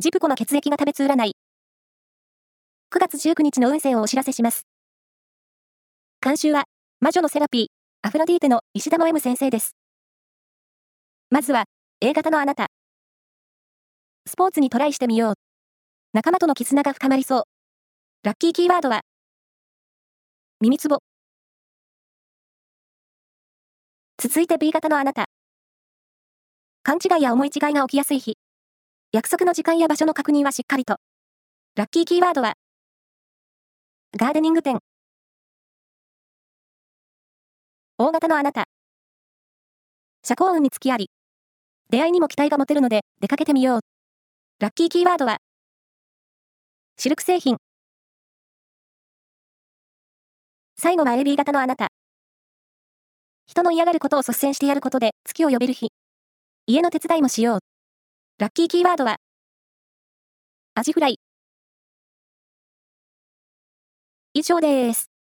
ジプコの血液が食べつ占い。9月19日の運勢をお知らせします。監修は、魔女のセラピー、アフロディーテの石田の M 先生です。まずは、A 型のあなた。スポーツにトライしてみよう。仲間との絆が深まりそう。ラッキーキーワードは、耳つぼ。続いて B 型のあなた。勘違いや思い違いが起きやすい日。約束の時間や場所の確認はしっかりと。ラッキーキーワードは、ガーデニング店。大型のあなた。社交運に付きあり。出会いにも期待が持てるので、出かけてみよう。ラッキーキーワードは、シルク製品。最後は AB 型のあなた。人の嫌がることを率先してやることで月を呼べる日。家の手伝いもしよう。ラッキーキーワードは、アジフライ。以上です。